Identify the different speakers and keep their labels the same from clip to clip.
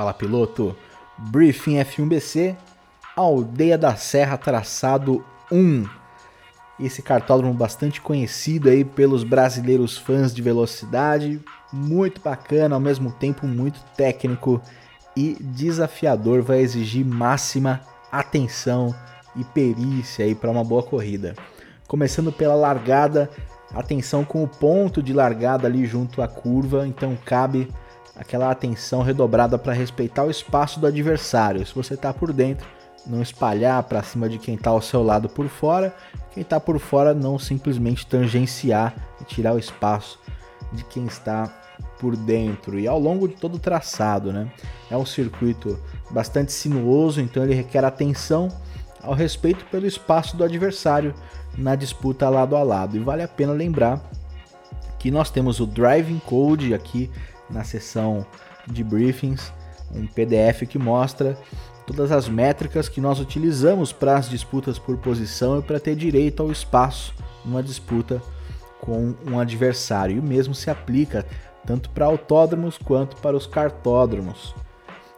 Speaker 1: Fala piloto, Briefing F1BC, Aldeia da Serra Traçado 1. Esse cartódromo bastante conhecido aí pelos brasileiros fãs de velocidade, muito bacana, ao mesmo tempo muito técnico e desafiador, vai exigir máxima atenção e perícia aí para uma boa corrida. Começando pela largada, atenção com o ponto de largada ali junto à curva, então cabe aquela atenção redobrada para respeitar o espaço do adversário. Se você está por dentro, não espalhar para cima de quem está ao seu lado por fora, quem está por fora não simplesmente tangenciar e tirar o espaço de quem está por dentro e ao longo de todo o traçado, né? É um circuito bastante sinuoso, então ele requer atenção ao respeito pelo espaço do adversário na disputa lado a lado. E vale a pena lembrar que nós temos o Driving Code aqui na seção de briefings, um PDF que mostra todas as métricas que nós utilizamos para as disputas por posição e para ter direito ao espaço numa disputa com um adversário. E o mesmo se aplica tanto para autódromos quanto para os cartódromos.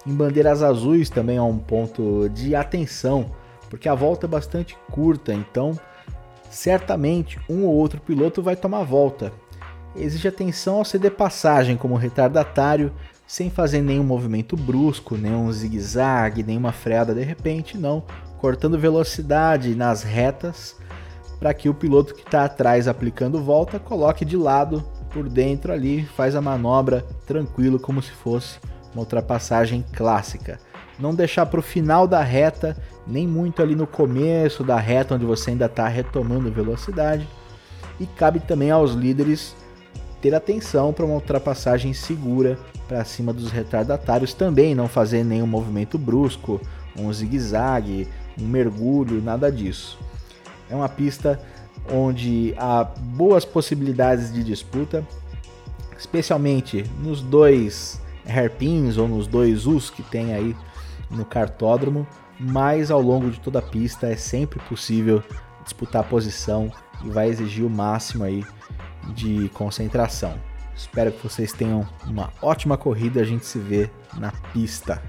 Speaker 1: Em bandeiras azuis também há um ponto de atenção, porque a volta é bastante curta, então certamente um ou outro piloto vai tomar volta exige atenção ao ceder passagem como retardatário, sem fazer nenhum movimento brusco, nenhum zigue-zague, nenhuma freada de repente, não, cortando velocidade nas retas para que o piloto que está atrás aplicando volta coloque de lado por dentro ali, faz a manobra tranquilo como se fosse uma ultrapassagem clássica. Não deixar para o final da reta, nem muito ali no começo da reta onde você ainda está retomando velocidade. E cabe também aos líderes ter atenção para uma ultrapassagem segura para cima dos retardatários, também não fazer nenhum movimento brusco, um zigue-zague, um mergulho, nada disso. É uma pista onde há boas possibilidades de disputa, especialmente nos dois hairpins ou nos dois Us que tem aí no cartódromo, mas ao longo de toda a pista é sempre possível disputar posição e vai exigir o máximo aí de concentração. Espero que vocês tenham uma ótima corrida. A gente se vê na pista.